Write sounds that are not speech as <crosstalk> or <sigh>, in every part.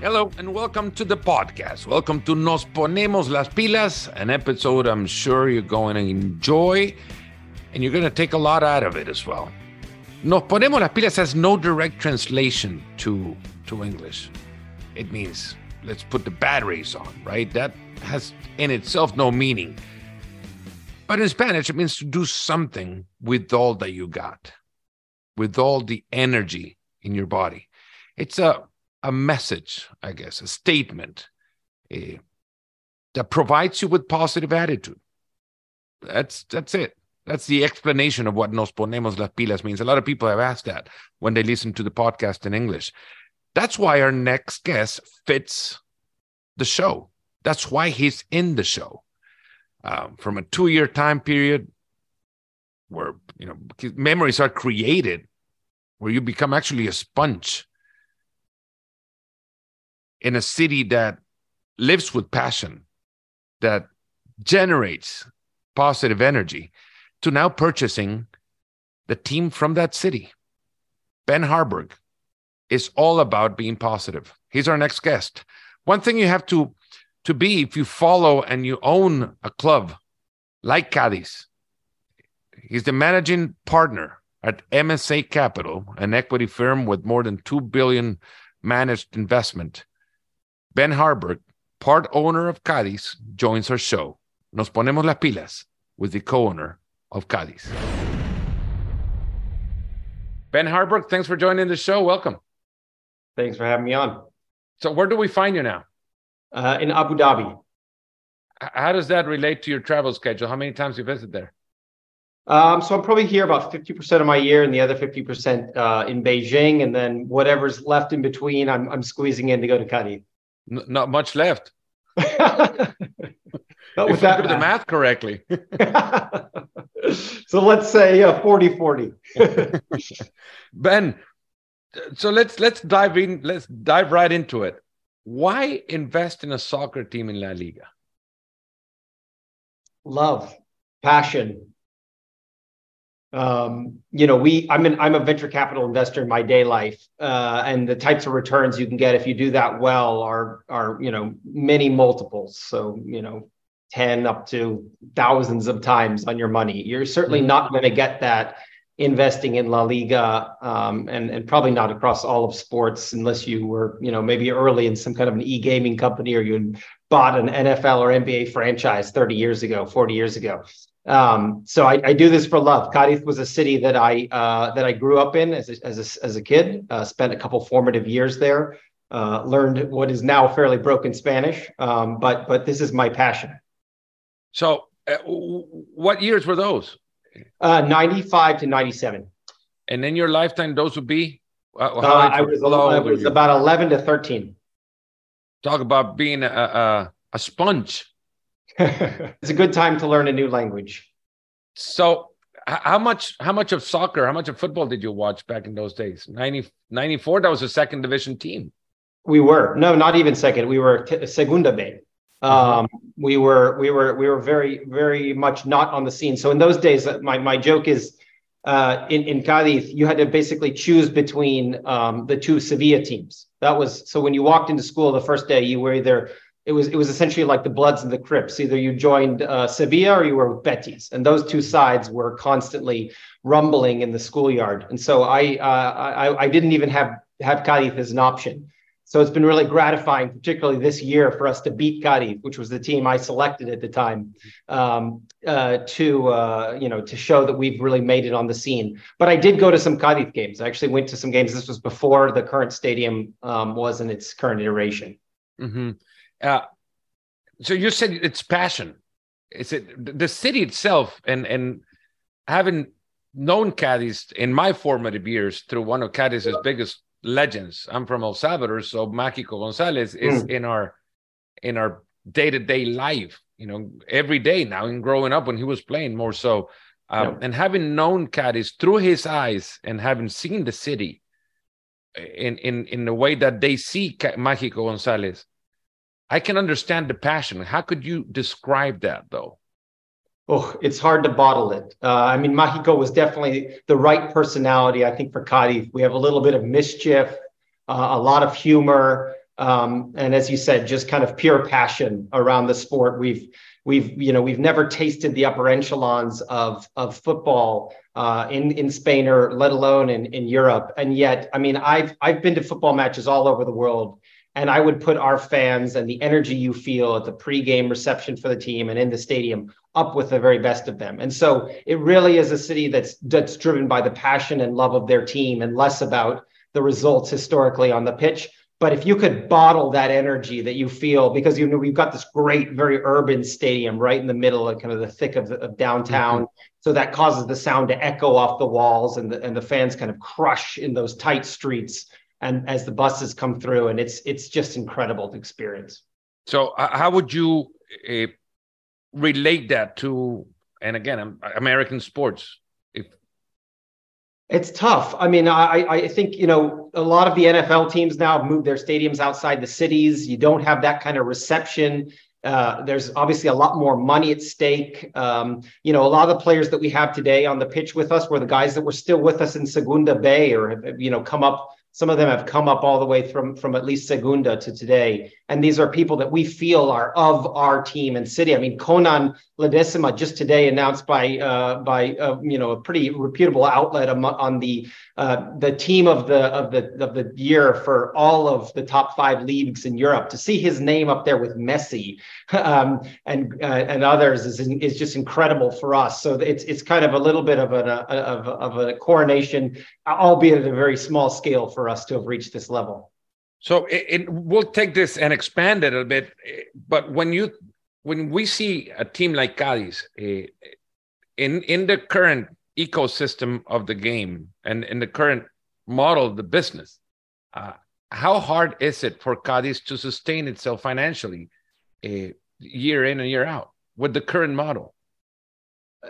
Hello and welcome to the podcast. Welcome to Nos Ponemos las Pilas, an episode I'm sure you're going to enjoy and you're going to take a lot out of it as well. Nos Ponemos las Pilas has no direct translation to, to English. It means let's put the batteries on, right? That has in itself no meaning. But in Spanish, it means to do something with all that you got, with all the energy in your body. It's a a message, I guess, a statement uh, that provides you with positive attitude. That's that's it. That's the explanation of what nos ponemos las pilas means. A lot of people have asked that when they listen to the podcast in English. That's why our next guest fits the show. That's why he's in the show. Um, from a two-year time period where you know memories are created, where you become actually a sponge in a city that lives with passion, that generates positive energy, to now purchasing the team from that city. Ben Harburg is all about being positive. He's our next guest. One thing you have to to be if you follow and you own a club like Cadiz, he's the managing partner at MSA Capital, an equity firm with more than 2 billion managed investment. Ben Harburg, part owner of Cadiz, joins our show. Nos ponemos las pilas with the co owner of Cadiz. Ben Harburg, thanks for joining the show. Welcome. Thanks for having me on. So, where do we find you now? Uh, in Abu Dhabi. How does that relate to your travel schedule? How many times you visit there? Um, so I'm probably here about 50% of my year and the other 50% uh, in Beijing. And then whatever's left in between, I'm, I'm squeezing in to go to Cadiz. N- not much left. <laughs> not if with that do the math correctly. <laughs> so let's say uh, 40 40. <laughs> ben, so let's let's dive in. Let's dive right into it. Why invest in a soccer team in La Liga? Love, passion, um, you know, we I'm an I'm a venture capital investor in my day life, uh, and the types of returns you can get if you do that well are are you know many multiples. So you know, ten up to thousands of times on your money. You're certainly mm-hmm. not going to get that investing in La Liga, um, and and probably not across all of sports unless you were you know maybe early in some kind of an e gaming company or you bought an NFL or NBA franchise 30 years ago, 40 years ago. Um, so I, I, do this for love. Cadiz was a city that I uh, that I grew up in as a, as a, as a kid. Uh, spent a couple formative years there. Uh, learned what is now fairly broken Spanish, um, but but this is my passion. So, uh, what years were those? Uh, Ninety-five to ninety-seven. And in your lifetime, those would be. Uh, I was, I was about eleven to thirteen. Talk about being a, a, a sponge. <laughs> it's a good time to learn a new language. So, how much how much of soccer, how much of football did you watch back in those days? 90, 94, that was a second division team. We were no, not even second. We were t- Segunda B. Um, we were we were we were very very much not on the scene. So in those days, uh, my my joke is uh, in in Cadiz, you had to basically choose between um, the two Sevilla teams. That was so when you walked into school the first day, you were either it was it was essentially like the Bloods and the Crips. Either you joined uh, Sevilla or you were with Betis, and those two sides were constantly rumbling in the schoolyard. And so I uh, I, I didn't even have have Cadiz as an option. So it's been really gratifying, particularly this year, for us to beat Cadiz, which was the team I selected at the time, um, uh, to uh, you know to show that we've really made it on the scene. But I did go to some Cadiz games. I actually went to some games. This was before the current stadium um, was in its current iteration. Mm-hmm. Uh, so you said it's passion. Is it the city itself and and having known Cadiz in my formative years through one of Cadiz's biggest legends. I'm from El Salvador, so Mágico González is mm. in our in our day-to-day life, you know, every day now and growing up when he was playing more so. Um, yeah. And having known Cadiz through his eyes and having seen the city in in in the way that they see Mágico González, I can understand the passion. How could you describe that though? Oh, it's hard to bottle it. Uh, I mean, Mágico was definitely the right personality, I think, for Cadiz. We have a little bit of mischief, uh, a lot of humor, Um, and as you said, just kind of pure passion around the sport. We've we've you know we've never tasted the upper echelons of of football uh, in in Spain or let alone in in Europe. And yet, I mean, I've I've been to football matches all over the world, and I would put our fans and the energy you feel at the pregame reception for the team and in the stadium up with the very best of them. And so it really is a city that's that's driven by the passion and love of their team and less about the results historically on the pitch. But if you could bottle that energy that you feel, because you know we've got this great, very urban stadium right in the middle of kind of the thick of, of downtown, mm-hmm. so that causes the sound to echo off the walls, and the and the fans kind of crush in those tight streets, and as the buses come through, and it's it's just incredible to experience. So, uh, how would you uh, relate that to, and again, American sports? If it's tough. I mean, I I think you know a lot of the NFL teams now have moved their stadiums outside the cities. You don't have that kind of reception. Uh, there's obviously a lot more money at stake. Um, you know, a lot of the players that we have today on the pitch with us were the guys that were still with us in Segunda B or have, you know, come up some of them have come up all the way from, from at least Segunda to today. And these are people that we feel are of our team and city. I mean, Conan Ledesma just today announced by uh, by uh, you know a pretty reputable outlet on the uh, the team of the of the of the year for all of the top five leagues in Europe. To see his name up there with Messi <laughs> um, and uh, and others is is just incredible for us. So it's it's kind of a little bit of a of, of a coronation, albeit at a very small scale for us to have reached this level. So it, it, we'll take this and expand it a bit. But when you when we see a team like Cadiz uh, in in the current ecosystem of the game and in the current model of the business, uh, how hard is it for Cadiz to sustain itself financially uh, year in and year out with the current model?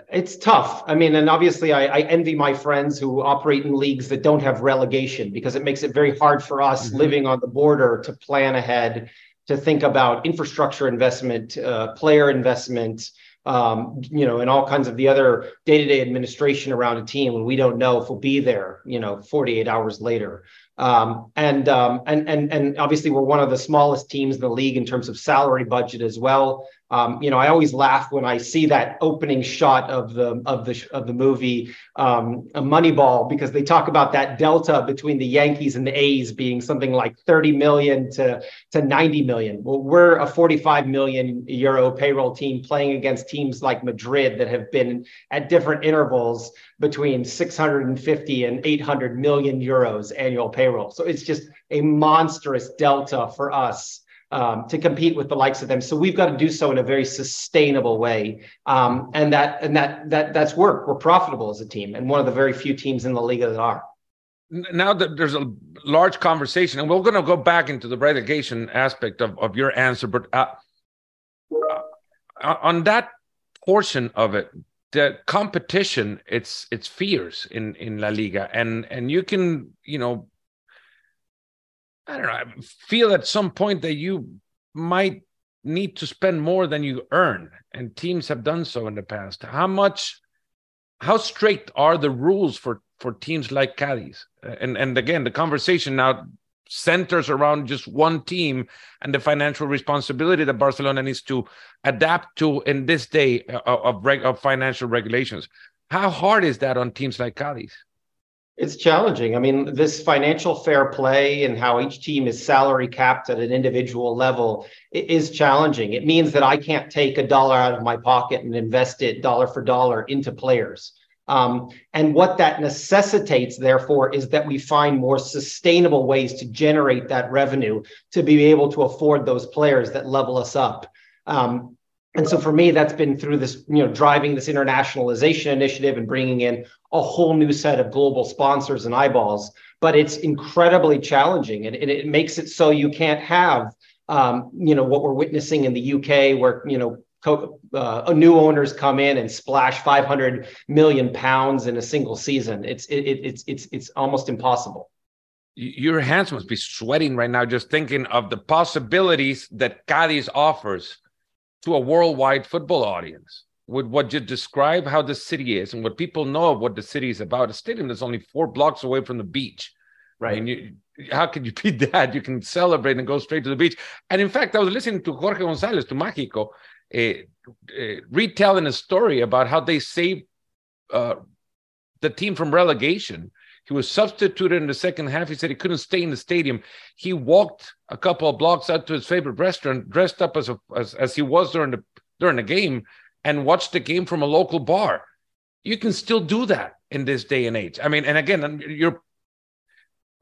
It's tough. I mean, and obviously, I, I, envy my friends who operate in leagues that don't have relegation because it makes it very hard for us mm-hmm. living on the border to plan ahead, to think about infrastructure investment, uh, player investment, um, you know, and all kinds of the other day-to-day administration around a team when we don't know if we'll be there, you know, 48 hours later. Um, and, um, and and and obviously we're one of the smallest teams in the league in terms of salary budget as well. Um, you know, I always laugh when I see that opening shot of the of the of the movie um, Moneyball because they talk about that delta between the Yankees and the A's being something like 30 million to to 90 million. Well, we're a 45 million euro payroll team playing against teams like Madrid that have been at different intervals between 650 and 800 million euros annual payroll. So it's just a monstrous delta for us um, to compete with the likes of them. So we've got to do so in a very sustainable way, um, and that and that that that's work. We're profitable as a team, and one of the very few teams in the league that are. Now that there's a large conversation, and we're going to go back into the relegation aspect of, of your answer, but uh, uh, on that portion of it, the competition it's it's fierce in in La Liga, and and you can you know I don't know, I feel at some point that you might need to spend more than you earn, and teams have done so in the past. How much, how strict are the rules for for teams like Cadiz? And and again, the conversation now centers around just one team and the financial responsibility that Barcelona needs to adapt to in this day uh, of of, of financial regulations. How hard is that on teams like Cadiz? It's challenging. I mean, this financial fair play and how each team is salary capped at an individual level is challenging. It means that I can't take a dollar out of my pocket and invest it dollar for dollar into players. Um, and what that necessitates, therefore, is that we find more sustainable ways to generate that revenue to be able to afford those players that level us up. Um, and so for me, that's been through this, you know, driving this internationalization initiative and bringing in a whole new set of global sponsors and eyeballs. But it's incredibly challenging, and, and it makes it so you can't have, um, you know, what we're witnessing in the UK, where you know uh, new owners come in and splash 500 million pounds in a single season. It's it, it, it's it's it's almost impossible. Your hands must be sweating right now just thinking of the possibilities that Cadiz offers to a worldwide football audience with what you describe how the city is and what people know of what the city is about a stadium that's only four blocks away from the beach Right. And you, how can you beat <laughs> that? You can celebrate and go straight to the beach. And in fact, I was listening to Jorge Gonzalez to Mágico, uh, uh, retelling a story about how they saved uh, the team from relegation. He was substituted in the second half. He said he couldn't stay in the stadium. He walked a couple of blocks out to his favorite restaurant, dressed up as a, as, as he was during the during the game, and watched the game from a local bar. You can still do that in this day and age. I mean, and again, um, your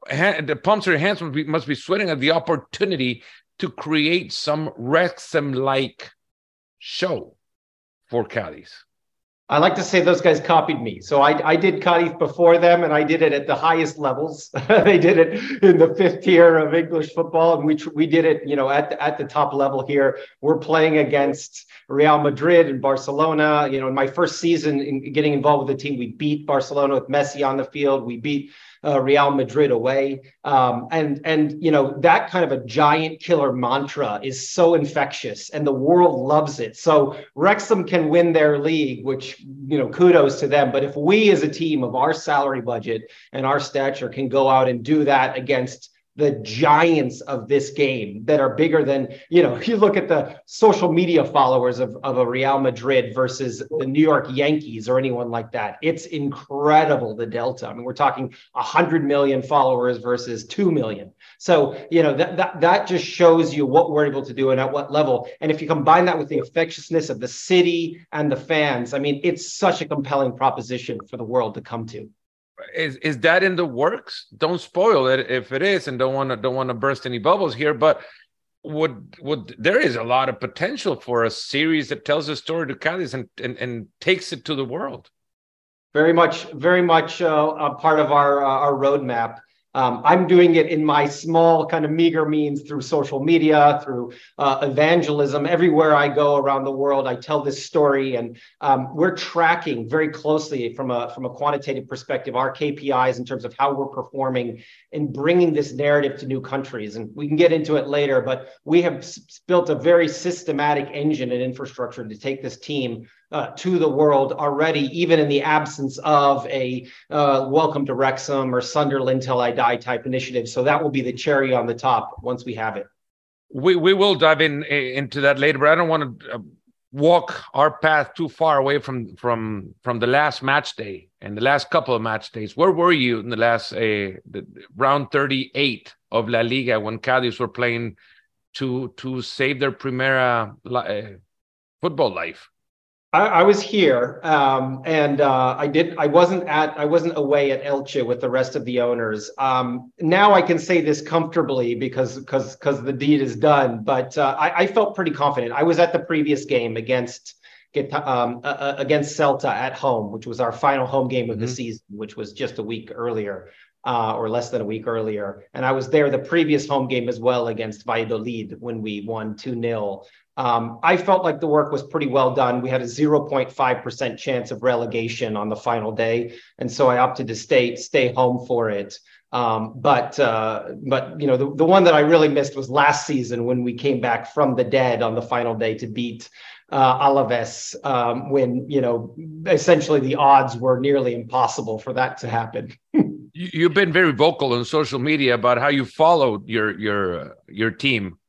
the pumps of your hands must be, must be sweating at the opportunity to create some Wrexham-like show for Cadiz. I like to say those guys copied me. So I, I did Cadiz before them, and I did it at the highest levels. <laughs> they did it in the fifth tier of English football, and we we did it, you know, at the, at the top level here. We're playing against Real Madrid and Barcelona. You know, in my first season in getting involved with the team, we beat Barcelona with Messi on the field. We beat uh, Real Madrid away. Um, and and you know that kind of a giant killer mantra is so infectious, and the world loves it. So Wrexham can win their league, which you know kudos to them. But if we as a team of our salary budget and our stature can go out and do that against the giants of this game that are bigger than, you know, <laughs> you look at the social media followers of, of a Real Madrid versus the New York Yankees or anyone like that, it's incredible the delta. I mean, we're talking 100 million followers versus 2 million. So, you know, that, that, that just shows you what we're able to do and at what level. And if you combine that with the infectiousness of the city and the fans, I mean, it's such a compelling proposition for the world to come to is is that in the works? Don't spoil it if it is, and don't want to don't want to burst any bubbles here. But would would there is a lot of potential for a series that tells a story to Cadiz and, and and takes it to the world. Very much, very much uh, a part of our uh, our roadmap. Um, I'm doing it in my small, kind of meager means through social media, through uh, evangelism. Everywhere I go around the world, I tell this story, and um, we're tracking very closely from a from a quantitative perspective our KPIs in terms of how we're performing in bringing this narrative to new countries. And we can get into it later, but we have s- built a very systematic engine and infrastructure to take this team uh, to the world already, even in the absence of a uh, welcome to Wrexham or Sunderland till I die type initiative. So that will be the cherry on the top once we have it. We we will dive in into that later, but I don't want to uh, walk our path too far away from from from the last match day and the last couple of match days. Where were you in the last uh, the, round thirty eight of La Liga when Cadiz were playing to to save their Primera uh, football life? I, I was here, um, and uh, I did. I wasn't at. I wasn't away at Elche with the rest of the owners. Um, now I can say this comfortably because because because the deed is done. But uh, I, I, felt pretty confident. I was at the previous game against um, uh, against Celta at home, which was our final home game of mm-hmm. the season, which was just a week earlier. Uh, or less than a week earlier. And I was there the previous home game as well against Valladolid when we won 2 0. Um, I felt like the work was pretty well done. We had a 0.5% chance of relegation on the final day. And so I opted to stay, stay home for it. Um, but uh, but you know the, the one that I really missed was last season when we came back from the dead on the final day to beat uh, Alaves um, when you know essentially the odds were nearly impossible for that to happen. <laughs> You've been very vocal on social media about how you followed your your uh, your team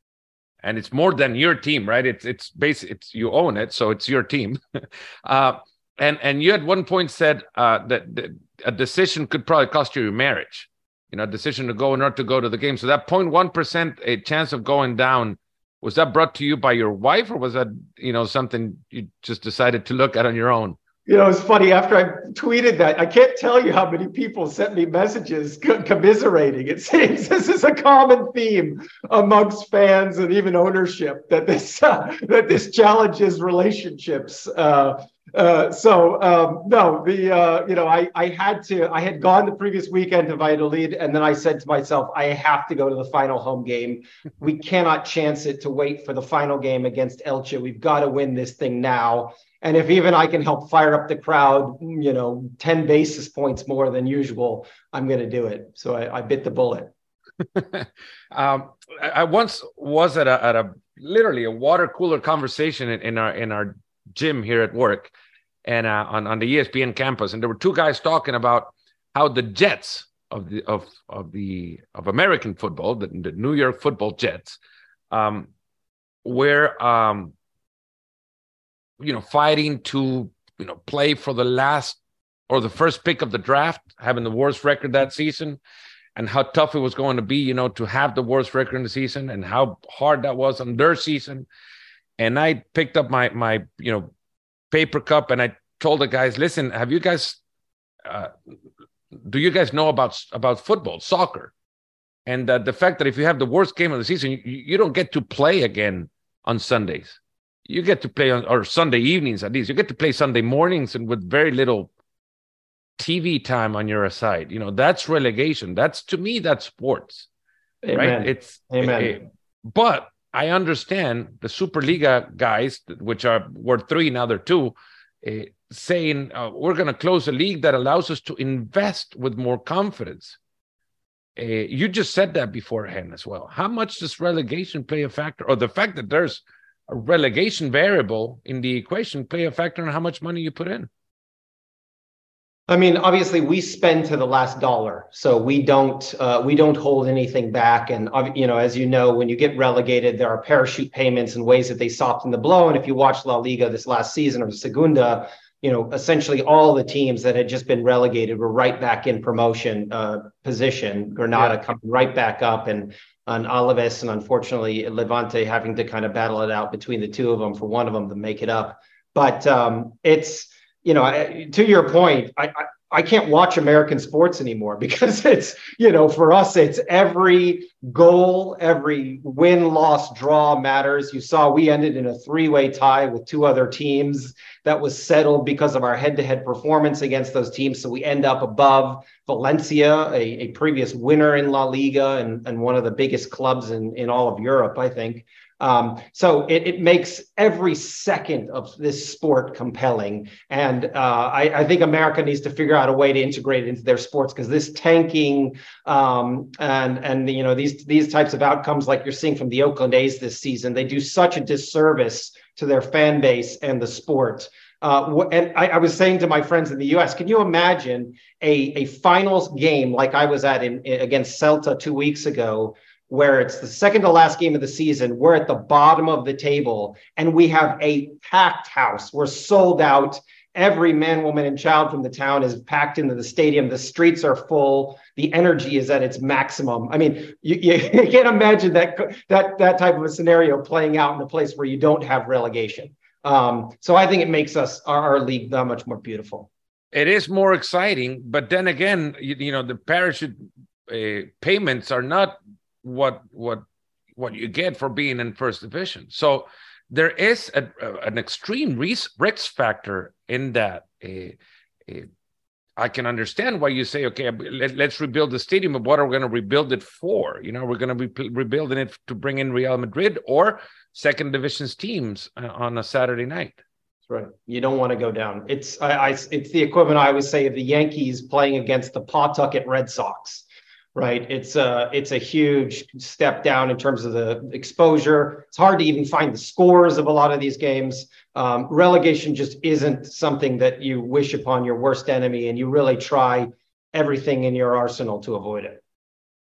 and it's more than your team, right? It's it's basic. It's you own it, so it's your team. <laughs> uh, and and you at one point said uh, that, that, a decision could probably cost you your marriage. You know, a decision to go or not to go to the game. So that 0.1 percent a chance of going down was that brought to you by your wife, or was that you know something you just decided to look at on your own? you know, it's funny after I tweeted that, I can't tell you how many people sent me messages <laughs> commiserating. It seems this is a common theme amongst fans and even ownership that this uh, <laughs> that this challenges relationships. Uh, uh, so um, no, the uh, you know I I had to I had gone the previous weekend to Valladolid and then I said to myself I have to go to the final home game. <laughs> We cannot chance it to wait for the final game against Elche. We've got to win this thing now. And if even I can help fire up the crowd, you know, 10 basis points more than usual, I'm going to do it. So I, I bit the bullet. <laughs> um, I once was at a, at a literally a water cooler conversation in, in our in our gym here at work and uh, on, on the ESPN campus. And there were two guys talking about how the Jets of the of of the of American football, the, the New York Football Jets, um, were um, you know fighting to you know play for the last or the first pick of the draft, having the worst record that season, and how tough it was going to be, you know, to have the worst record in the season, and how hard that was on their season. And I picked up my my you know paper cup and I told the guys, listen, have you guys uh, do you guys know about about football, soccer, and uh, the fact that if you have the worst game of the season, you, you don't get to play again on Sundays. You get to play on or Sunday evenings at least. You get to play Sunday mornings and with very little TV time on your side. You know that's relegation. That's to me that's sports, Amen. right? It's Amen. Eh, but I understand the Superliga guys, which are were three now they're two. Uh, saying uh, we're going to close a league that allows us to invest with more confidence. Uh, you just said that beforehand as well. How much does relegation play a factor, or the fact that there's a relegation variable in the equation play a factor in how much money you put in? I mean, obviously, we spend to the last dollar, so we don't uh, we don't hold anything back. And you know, as you know, when you get relegated, there are parachute payments and ways that they soften the blow. And if you watch La Liga this last season or Segunda, you know, essentially all the teams that had just been relegated were right back in promotion uh, position. Granada yeah. coming right back up, and on Alaves, and unfortunately Levante having to kind of battle it out between the two of them for one of them to make it up. But um, it's you know, to your point, I, I I can't watch American sports anymore <laughs> because it's, you know, for us, it's every goal, every win, loss, draw matters. You saw we ended in a three way tie with two other teams that was settled because of our head to head performance against those teams. So we end up above Valencia, a, a previous winner in La Liga and, and one of the biggest clubs in, in all of Europe, I think. Um, so it, it, makes every second of this sport compelling. And uh, I, I, think America needs to figure out a way to integrate it into their sports because this tanking um, and and you know these these types of outcomes like you're seeing from the Oakland A's this season, they do such a disservice to their fan base and the sport. Uh, and I, I, was saying to my friends in the U.S., can you imagine a, a finals game like I was at in, in against Celta two weeks ago, where it's the second to last game of the season. We're at the bottom of the table and we have a packed house. We're sold out. Every man, woman, and child from the town is packed into the stadium. The streets are full. The energy is at its maximum. I mean, you, you, <laughs> can't imagine that, that, that type of a scenario playing out in a place where you don't have relegation. Um, so I think it makes us, our, our league, that much more beautiful. It is more exciting. But then again, you, you know, the parachute uh, payments are not what what what you get for being in first division. So there is a, a, an extreme risk, factor in that. Uh, uh, I can understand why you say, okay, let, us rebuild the stadium, but what are we going to rebuild it for? You know, we're going to be rebuilding it to bring in Real Madrid or second divisions teams uh, on a Saturday night. That's right. You don't want to go down. It's I, I, it's the equivalent I always say of the Yankees playing against the Pawtucket Red Sox right? It's a it's a huge step down in terms of the exposure. It's hard to even find the scores of a lot of these games. Um, relegation just isn't something that you wish upon your worst enemy, and you really try everything in your arsenal to avoid it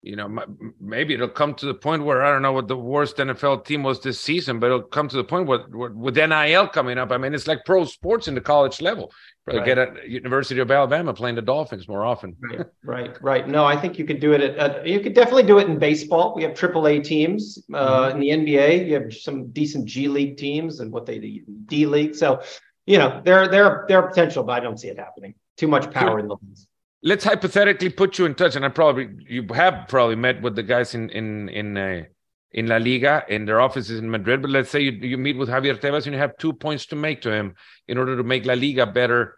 you know, maybe it'll come to the point where I don't know what the worst NFL team was this season, but it'll come to the point where, where with NIL coming up. I mean, it's like pro sports in the college level. Right. get at University of Alabama playing the Dolphins more often. right, right, right. No, I think you could do it. At, at, you could definitely do it in baseball. We have AAA teams uh, mm-hmm. in the NBA. You have some decent G League teams and what they D League. So, you know, there there there are potential, but I don't see it happening. Too much power in the leagues let's hypothetically put you in touch, and I probably you have probably met with the guys in in in uh, in La Liga in their offices in Madrid. But let's say you, you meet with Javier Tebas and you have two points to make to him in order to make La Liga better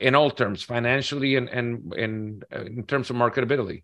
in all terms, financially and and in uh, in terms of marketability.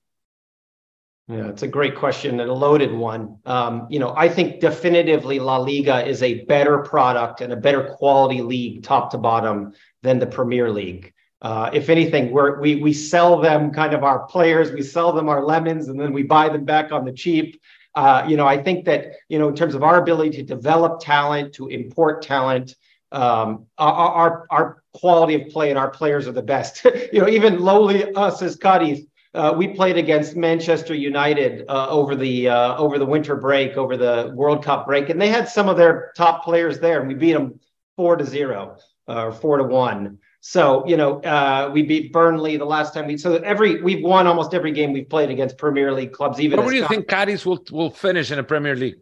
Yeah, it's a great question and a loaded one. Um, you know, I think definitively La Liga is a better product and a better quality league, top to bottom, than the Premier League. Uh, if anything, we we sell them kind of our players, we sell them our lemons, and then we buy them back on the cheap. Uh, you know, I think that you know, in terms of our ability to develop talent, to import talent, um, our, our, our quality of play and our players are the best. <laughs> you know, even lowly us as Cadiz, uh, we played against Manchester United uh, over the uh, over the winter break, over the World Cup break, and they had some of their top players there, and we beat them four to zero uh, or four to one. So you know, uh, we beat Burnley the last time we. So every we've won almost every game we've played against Premier League clubs. Even what do you think Cadiz will will finish in the Premier League?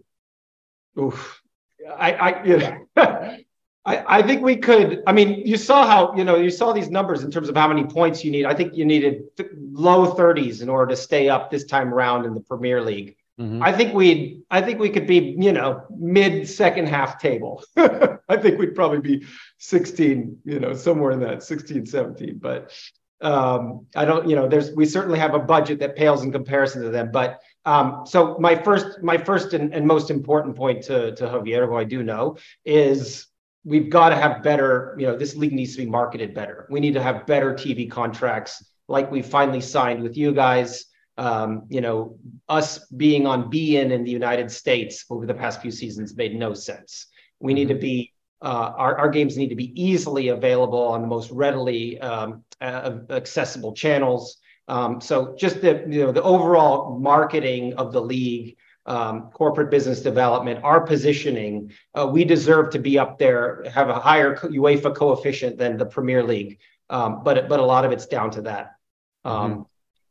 Oof, I, I you <laughs> know, I, I think we could. I mean, you saw how you know you saw these numbers in terms of how many points you need. I think you needed th- low 30s in order to stay up this time around in the Premier League. Mm-hmm. I think we'd. I think we could be you know mid second half table. <laughs> I think we'd probably be 16, you know, somewhere in that 16, 17. But um, I don't, you know, there's we certainly have a budget that pales in comparison to them. But um, so my first, my first and, and most important point to to Javier, who I do know, is we've got to have better, you know, this league needs to be marketed better. We need to have better TV contracts like we finally signed with you guys. Um, you know, us being on beIN in in the United States over the past few seasons made no sense. We need to mm-hmm. be uh, our, our, games need to be easily available on the most readily um, uh, accessible channels. Um, so just the you know the overall marketing of the league, um, corporate business development, our positioning, uh, we deserve to be up there, have a higher UEFA coefficient than the Premier League. Um, but but a lot of it's down to that. Um, mm-hmm.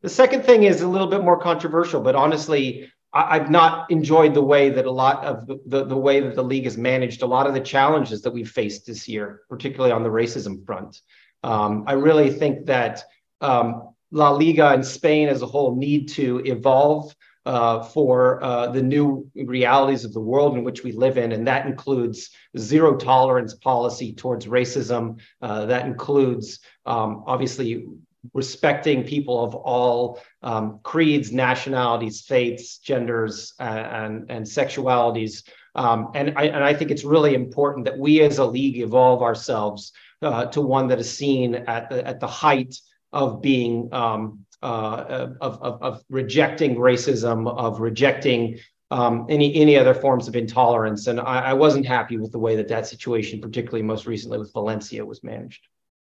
The second thing is a little bit more controversial, but honestly, I, have not enjoyed the way that a lot of the, the, way that the league has managed a lot of the challenges that we've faced this year, particularly on the racism front. Um, I really think that um, La Liga and Spain as a whole need to evolve uh, for uh, the new realities of the world in which we live in. And that includes zero tolerance policy towards racism. Uh, that includes, um, obviously, respecting people of all um, creeds, nationalities, faiths, genders, uh, and, and sexualities. Um, and, I, and I think it's really important that we as a league evolve ourselves uh, to one that is seen at the, at the height of being um, uh, of, of, of, rejecting racism, of rejecting um, any any other forms of intolerance. And I, I wasn't happy with the way that that situation, particularly most recently with Valencia, was managed.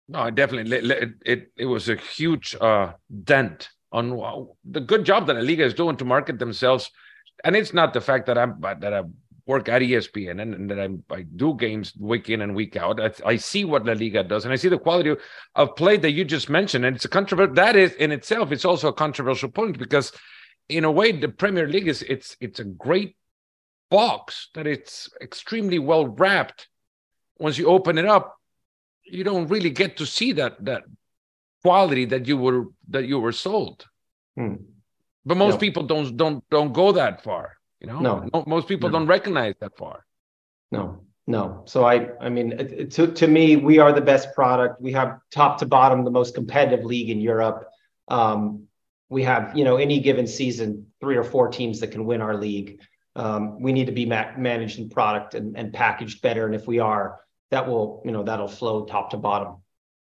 No, definitely. It it, it was a huge uh, dent on the good job that La Liga is doing to market themselves. And it's not the fact that I'm that I work at ESPN and, and that I'm, I do games week in and week out. I, I, see what La Liga does, and I see the quality of, play that you just mentioned. And it's a controversial. That is in itself, it's also a controversial point because, in a way, the Premier League is it's it's a great box that it's extremely well wrapped. Once you open it up, you don't really get to see that that quality that you were that you were sold. Hmm. But most no. people don't don't don't go that far. You know, no, most people no. don't recognize that far. No, no. So I I mean, to to me, we are the best product. We have top to bottom the most competitive league in Europe. Um, we have you know any given season three or four teams that can win our league. Um, we need to be ma- managed and product and, and packaged better. And if we are, that will you know that'll flow top to bottom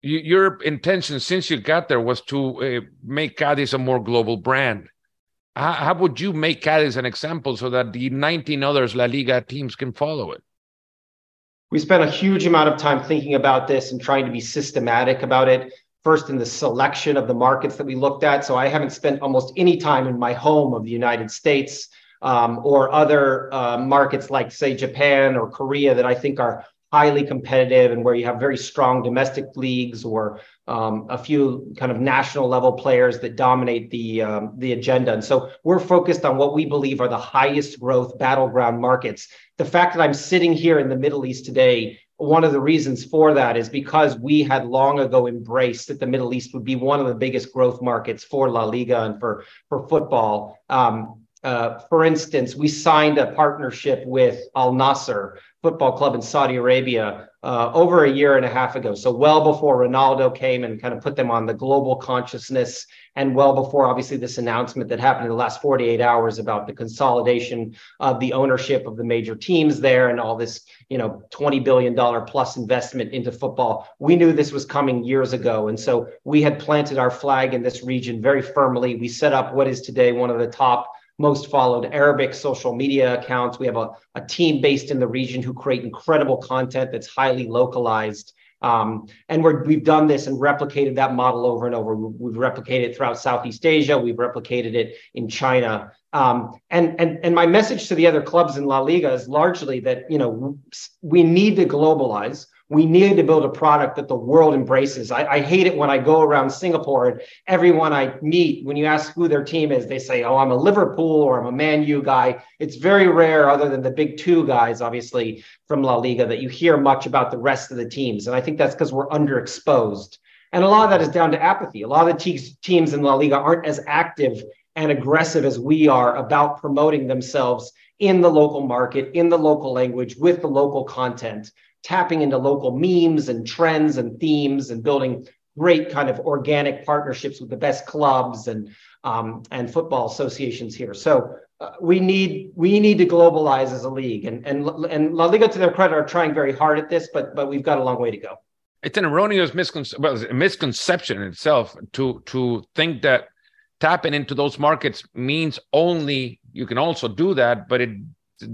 your intention since you got there was to uh, make Cadiz a more global brand. How, how, would you make Cadiz an example so that the 19 others La Liga teams can follow it? We spent a huge amount of time thinking about this and trying to be systematic about it. First, in the selection of the markets that we looked at. So, I haven't spent almost any time in my home of the United States um, or other uh, markets like, say, Japan or Korea that I think are highly competitive and where you have very strong domestic leagues or um, a few kind of national level players that dominate the um, the agenda. And so we're focused on what we believe are the highest growth battleground markets. The fact that I'm sitting here in the Middle East today, one of the reasons for that is because we had long ago embraced that the Middle East would be one of the biggest growth markets for La Liga and for for football. Um, uh, for instance, we signed a partnership with Al Nassr football club in Saudi Arabia uh, over a year and a half ago. So, well before Ronaldo came and kind of put them on the global consciousness, and well before obviously this announcement that happened in the last 48 hours about the consolidation of the ownership of the major teams there and all this, you know, $20 billion plus investment into football. We knew this was coming years ago. And so, we had planted our flag in this region very firmly. We set up what is today one of the top most followed Arabic social media accounts. We have a, a team based in the region who create incredible content that's highly localized. Um, and we have done this and replicated that model over and over. We've replicated it throughout Southeast Asia. We've replicated it in China. Um, and, and, and my message to the other clubs in La Liga is largely that, you know, we need to globalize we need to build a product that the world embraces. I, I, hate it when I go around Singapore and everyone I meet, when you ask who their team is, they say, Oh, I'm a Liverpool or I'm a Man U guy. It's very rare, other than the big two guys, obviously, from La Liga, that you hear much about the rest of the teams. And I think that's because we're underexposed. And a lot of that is down to apathy. A lot of the te- teams in La Liga aren't as active and aggressive as we are about promoting themselves in the local market, in the local language, with the local content tapping into local memes and trends and themes and building great kind of organic partnerships with the best clubs and um, and football associations here. So uh, we need we need to globalize as a league, and and and La Liga, to their credit, are trying very hard at this, but but we've got a long way to go. It's an erroneous misconception, well, misconception itself to to think that tapping into those markets means only you can also do that, but it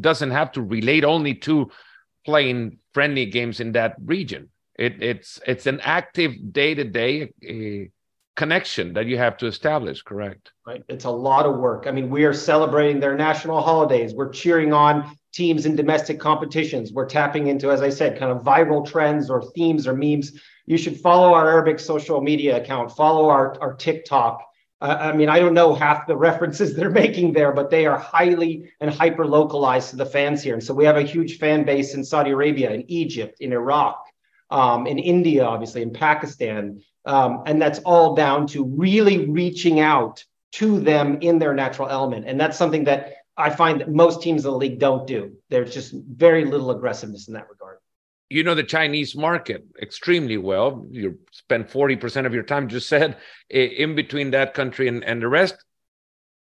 doesn't have to relate only to playing friendly games in that region. It, it's it's an active day to day connection that you have to establish. Correct. Right. It's a lot of work. I mean, we are celebrating their national holidays. We're cheering on teams in domestic competitions. We're tapping into, as I said, kind of viral trends or themes or memes. You should follow our Arabic social media account. Follow our our TikTok. I mean, I don't know half the references <laughs> they're making there, but they are highly and hyper localized to the fans here. And so we have a huge fan base in Saudi Arabia, in Egypt, in Iraq, um, in India, obviously, in Pakistan. Um, and that's all down to really reaching out to them in their natural element. And that's something that I find that most teams in the league don't do. There's just very little aggressiveness in that regard you know the Chinese market extremely well. You spend 40% of your time, just said, in between that country and, and the rest.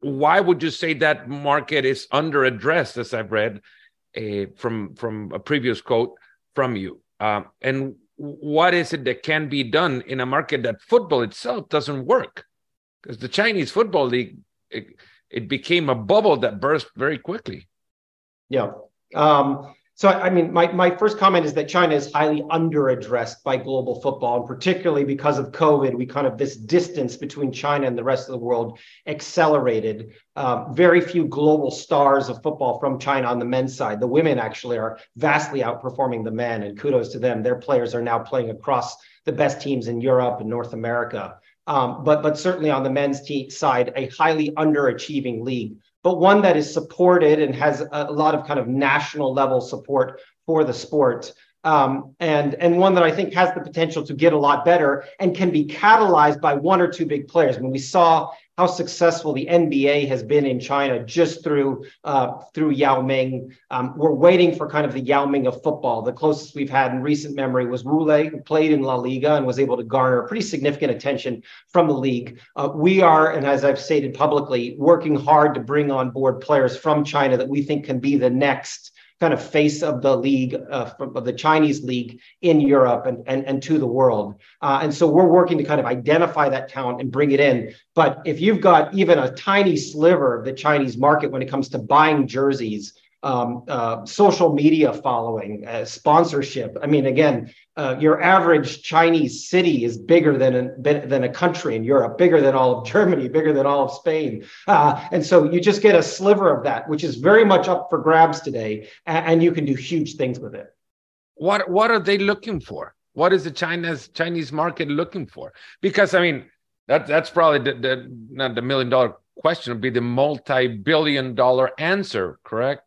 Why would you say that market is under addressed, as I've read uh, from, from a previous quote from you? Um, and what is it that can be done in a market that football itself doesn't work? Because the Chinese Football League, it, it became a bubble that burst very quickly. Yeah. Um, so, I mean, my, my first comment is that China is highly underaddressed by global football, and particularly because of COVID, we kind of this distance between China and the rest of the world accelerated. Um, very few global stars of football from China on the men's side. The women actually are vastly outperforming the men, and kudos to them. Their players are now playing across the best teams in Europe and North America. Um, but but certainly on the men's side, a highly underachieving league but one that is supported and has a lot of kind of national level support for the sport. Um, and and one that I think has the potential to get a lot better and can be catalyzed by one or two big players. When we saw how successful the NBA has been in China just through uh, through Yao Ming. Um, we're waiting for kind of the Yao Ming of football. The closest we've had in recent memory was Wu Lei, who played in La Liga and was able to garner pretty significant attention from the league. Uh, we are, and as I've stated publicly, working hard to bring on board players from China that we think can be the next kind of face of the league, uh, of the Chinese league in Europe and, and, and to the world. Uh, and so we're working to kind of identify that talent and bring it in. But if you've got even a tiny sliver of the Chinese market when it comes to buying jerseys, um, uh, social media following, uh, sponsorship. I mean, again, uh, your average Chinese city is bigger than a, than a country in Europe, bigger than all of <laughs> Germany, bigger than all of Spain. Uh, and so you just get a sliver of that, which is very much up for grabs today, and, and you can do huge things with it. What What are they looking for? What is the China's Chinese market looking for? Because I mean, that that's probably the, the not the million dollar question would be the multi billion dollar answer, correct?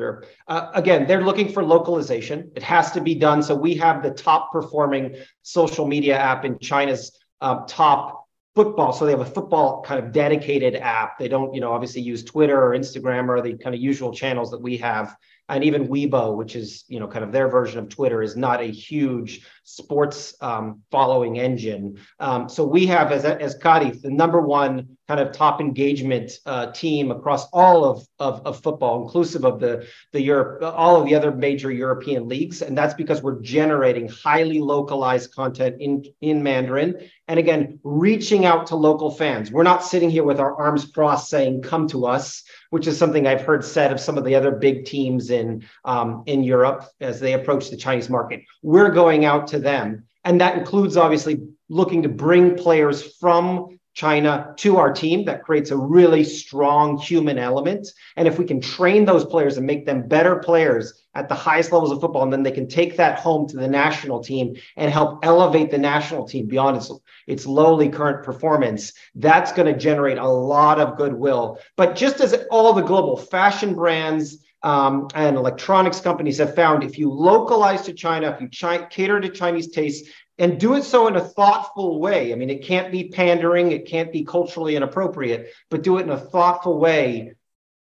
Sure. Uh, again, they're looking for localization. It has to be done. So we have the top performing social media app in China's uh, top football. So they have a football kind of dedicated app. They don't, you know, obviously use Twitter or Instagram or the kind of usual channels that we have and even Weibo, which is you know kind of their version of Twitter, is not a huge sports um, following engine. Um, so we have as as Cadiz the number one kind of top engagement uh, team across all of, of, of football, inclusive of the the Europe, all of the other major European leagues, and that's because we're generating highly localized content in in Mandarin, and again reaching out to local fans. We're not sitting here with our arms crossed saying, "Come to us." Which is something I've heard said of some of the other big teams in um, in Europe as they approach the Chinese market. We're going out to them, and that includes obviously looking to bring players from China to our team. That creates a really strong human element. And if we can train those players and make them better players at the highest levels of football, and then they can take that home to the national team and help elevate the national team beyond its, its lowly current performance, that's going to generate a lot of goodwill. But just as all the global fashion brands, um, and electronics companies have found if you localize to China, if you chi- cater to Chinese tastes, and do it so in a thoughtful way. I mean, it can't be pandering, it can't be culturally inappropriate, but do it in a thoughtful way.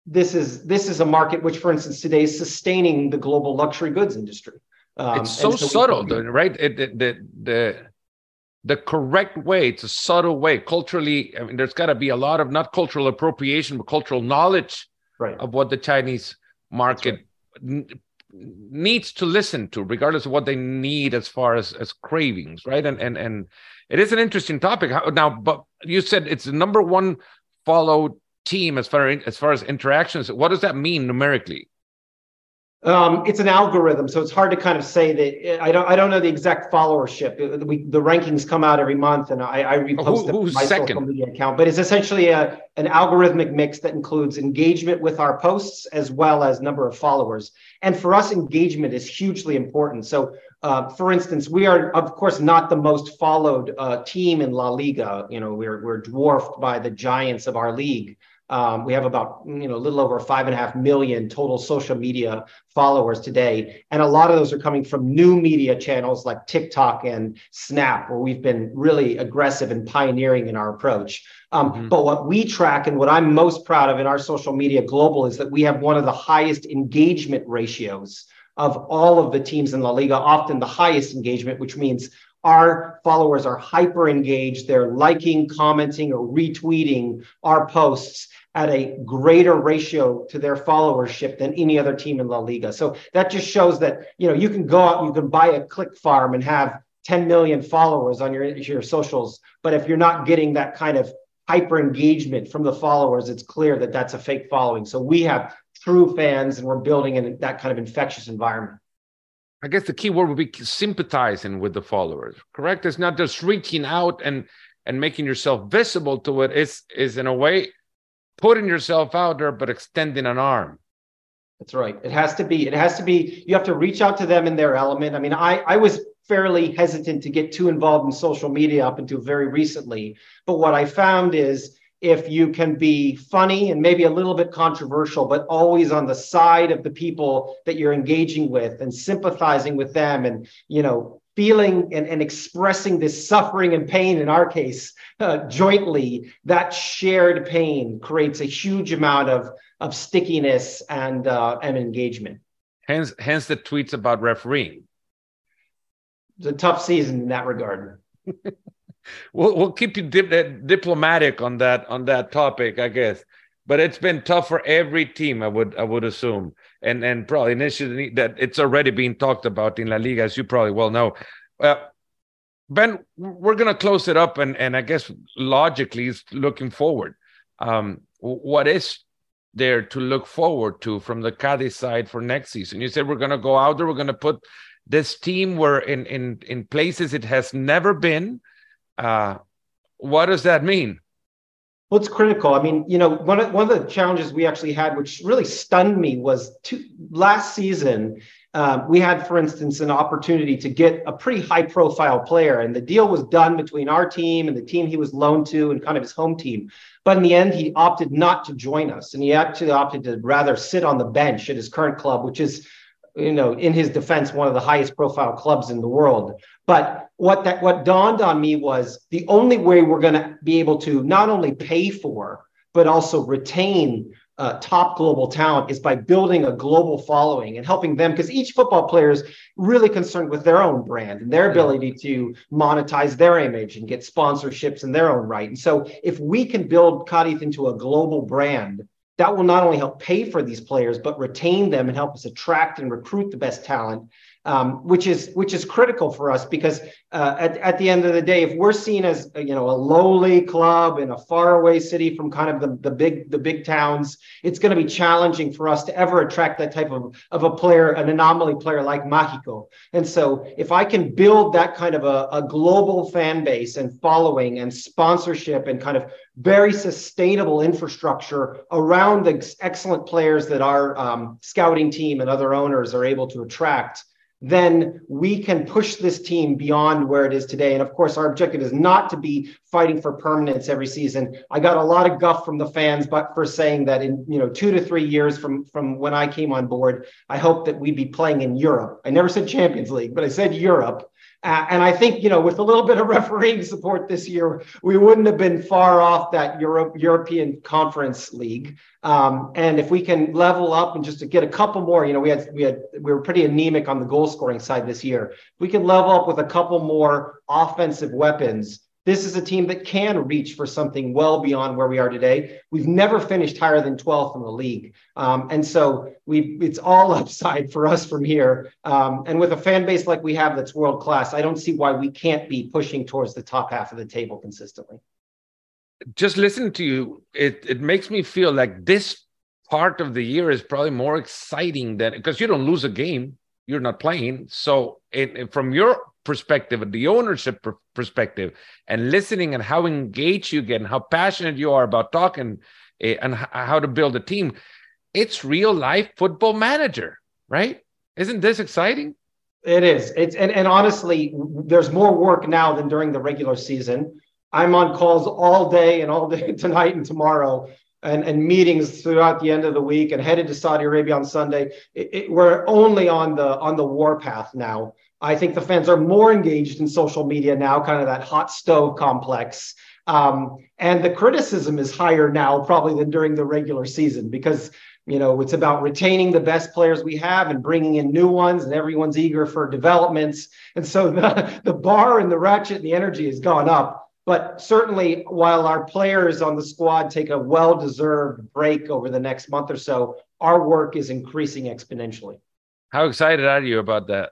This is this is a market which, for instance, today is sustaining the global luxury goods industry. Um, it's so, so subtle, though, right? It, the, the the the correct way. It's a subtle way. Culturally, I mean, there's got to be a lot of not cultural appropriation, but cultural knowledge right. of what the Chinese market right needs to listen to regardless of what they need as far as as cravings right? And and and it is an interesting topic. Now but you said it's the number one followed team as far as far as interactions. What does that mean numerically um, it's an algorithm, so it's hard to kind of say that. I don't. I don't know the exact followership. We, the rankings come out every month, and I, I repost Who, my second? social media account. But it's essentially a, an algorithmic mix that includes engagement with our posts as well as number of followers. And for us, engagement is hugely important. So, uh, for instance, we are of course not the most followed uh, team in La Liga. You know, we're we're dwarfed by the giants of our league. Um, we have about you know a little over five and a half million total social media followers today, and a lot of those are coming from new media channels like TikTok and Snap, where we've been really aggressive and pioneering in our approach. Um, mm-hmm. But what we track and what I'm most proud of in our social media global is that we have one of the highest engagement ratios of all of the teams in La Liga, often the highest engagement, which means our followers are hyper engaged. They're liking, commenting, or retweeting our posts at a greater ratio to their followership than any other team in La Liga. So that just shows that you know you can go out, you can buy a click farm and have 10 million followers on your your socials, but if you're not getting that kind of hyper engagement from the followers, it's clear that that's a fake following. So we have true fans, and we're building in that kind of infectious environment. I guess the key word would be sympathizing with the followers. Correct? It's not just reaching out and and making yourself visible to it. It's is in a way putting yourself out there, but extending an arm. That's right. It has to be. It has to be. You have to reach out to them in their element. I mean, I I was fairly hesitant to get too involved in social media up until very recently, but what I found is if you can be funny and maybe a little bit controversial, but always on the side of the people that you're engaging with and sympathizing with them and, you know, feeling and, and expressing this suffering and pain in our case uh, jointly, that shared pain creates a huge amount of, of stickiness and, uh, and engagement. Hence, hence the tweets about refereeing. It's a tough season in that regard. <laughs> we'll, we'll keep you dip, uh, diplomatic on that on that topic, I guess. But it's been tough for every team, I would I would assume, and and probably initially that it's already being talked about in La Liga, as you probably well know. Uh, ben, we're gonna close it up, and and I guess logically, is looking forward. Um, what is there to look forward to from the Cadiz side for next season? You said we're gonna go out there, we're gonna put this team where in in in places it has never been uh, what does that mean? Well, it's critical. I mean, you know, one of, one of the challenges we actually had, which really stunned me, was two, last season. Um, we had, for instance, an opportunity to get a pretty high profile player, and the deal was done between our team and the team he was loaned to and kind of his home team. But in the end, he opted not to join us, and he actually opted to rather sit on the bench at his current club, which is you know, in his defense, one of the highest profile clubs in the world. But what that what dawned on me was the only way we're going to be able to not only pay for but also retain uh, top global talent is by building a global following and helping them because each football player is really concerned with their own brand and their ability to monetize their image and get sponsorships in their own right. And so if we can build Cadiz into a global brand that will not only help pay for these players, but retain them and help us attract and recruit the best talent. Um, which is which is critical for us because uh, at, at the end of the day, if we're seen as you know a lowly club in a faraway city from kind of the, the big the big towns, it's going to be challenging for us to ever attract that type of, of a player, an anomaly player like Mágico. And so if I can build that kind of a, a global fan base and following and sponsorship and kind of very sustainable infrastructure around the excellent players that our um, scouting team and other owners are able to attract, then we can push this team beyond where it is today. And of course, our objective is not to be fighting for permanence every season. I got a lot of guff from the fans, but for saying that in you know two to three years from from when I came on board, I hope that we'd be playing in Europe. I never said Champions League, but I said Europe. Uh, and I think, you know, with a little bit of refereeing support this year, we wouldn't have been far off that Euro- European Conference League. Um, and if we can level up and just to get a couple more, you know, we had we had we were pretty anemic on the goal scoring side this year. If we can level up with a couple more offensive weapons, this is a team that can reach for something well beyond where we are today. We've never finished higher than 12th in the league. Um, and so we it's all <laughs> upside for us from here. Um, and with a fan base like we have that's world class, I don't see why we can't be pushing towards the top half of the table consistently. Just listening to you, it, it makes me feel like this part of the year is probably more exciting than because you don't lose a game, you're not playing. So, from your perspective and the ownership pr- perspective and listening and how engaged you get and how passionate you are about talking uh, and h- how to build a team. It's real life football manager right? Isn't this exciting? It is. It's and, and honestly there's more work now than during the regular season. I'm on calls all day and all <laughs> day tonight and tomorrow and, and meetings throughout the end of the week and headed to Saudi Arabia on Sunday. It, it, we're only on the on the warpath now. I think the fans are more engaged in social media now, kind of that hot stove complex. Um, and the criticism is higher now, probably than during the regular season, because you know it's about retaining the best players we have and bringing in new ones, and everyone's eager for developments. And so the, <laughs> the bar and the ratchet and the energy has gone up. But certainly, while our players on the squad take a well-deserved break over the next month or so, our work is increasing exponentially. How excited are you about that?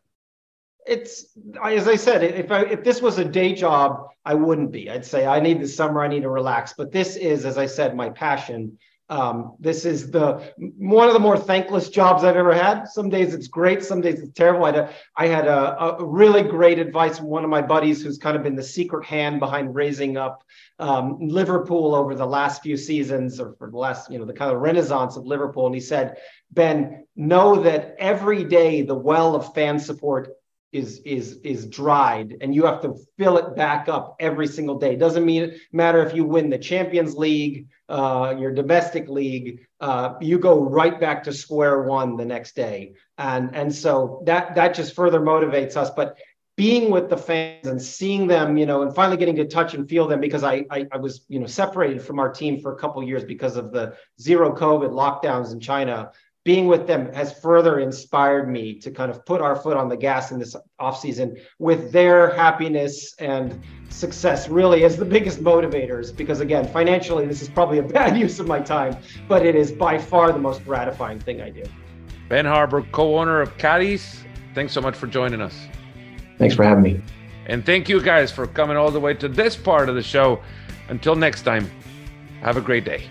It's as I said, if I, if this was a day job, I wouldn't be. I'd say I need the summer, I need to relax. But this is, as I said, my passion. Um, this is the one of the more thankless jobs I've ever had. Some days it's great, some days it's terrible. I had a, I had a, a really great advice from one of my buddies who's kind of been the secret hand behind raising up um, Liverpool over the last few seasons, or for the last, you know, the kind of renaissance of Liverpool. And he said, Ben, know that every day the well of fan support is is is dried and you have to fill it back up every single day. Doesn't mean matter if you win the champions league uh, your domestic league uh, you go right back to square one the next day. And and so that that just further motivates us. But being with the fans and seeing them you know and finally getting to touch and feel them because i i, I was you know separated from our team for a couple years because of the zero covid lockdowns in china being with them has further inspired me to kind of put our foot on the gas in this offseason with their happiness and success really as the biggest motivators. Because again financially this is probably a <laughs> bad use of my time but it is by far the most gratifying thing i do. Ben Harburg co-owner of Cadiz thanks so much for joining us. Thanks for having me. And thank you guys for coming all the way to this part of the show. Until next time have a great day